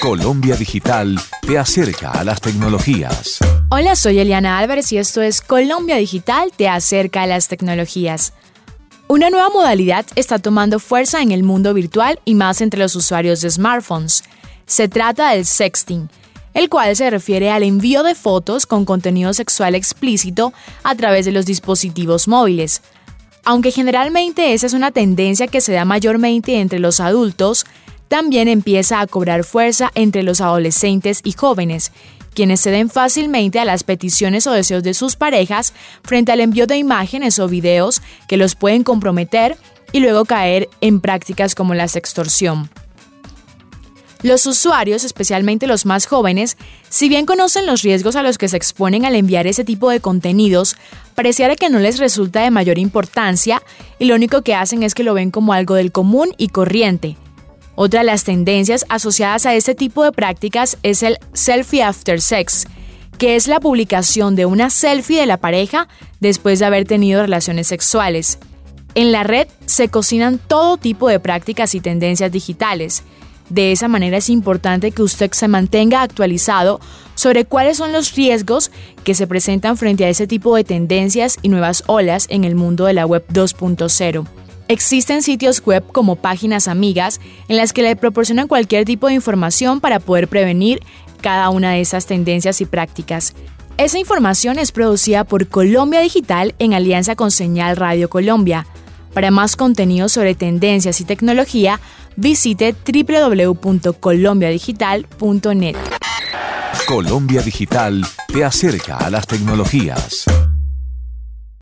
Colombia Digital te acerca a las tecnologías. Hola, soy Eliana Álvarez y esto es Colombia Digital te acerca a las tecnologías. Una nueva modalidad está tomando fuerza en el mundo virtual y más entre los usuarios de smartphones. Se trata del sexting, el cual se refiere al envío de fotos con contenido sexual explícito a través de los dispositivos móviles. Aunque generalmente esa es una tendencia que se da mayormente entre los adultos, también empieza a cobrar fuerza entre los adolescentes y jóvenes, quienes ceden fácilmente a las peticiones o deseos de sus parejas frente al envío de imágenes o videos que los pueden comprometer y luego caer en prácticas como la sextorsión. Los usuarios, especialmente los más jóvenes, si bien conocen los riesgos a los que se exponen al enviar ese tipo de contenidos, pareciera que no les resulta de mayor importancia y lo único que hacen es que lo ven como algo del común y corriente, otra de las tendencias asociadas a este tipo de prácticas es el selfie after sex, que es la publicación de una selfie de la pareja después de haber tenido relaciones sexuales. En la red se cocinan todo tipo de prácticas y tendencias digitales. De esa manera es importante que usted se mantenga actualizado sobre cuáles son los riesgos que se presentan frente a ese tipo de tendencias y nuevas olas en el mundo de la web 2.0. Existen sitios web como páginas amigas en las que le proporcionan cualquier tipo de información para poder prevenir cada una de esas tendencias y prácticas. Esa información es producida por Colombia Digital en alianza con Señal Radio Colombia. Para más contenido sobre tendencias y tecnología, visite www.colombiadigital.net. Colombia Digital te acerca a las tecnologías.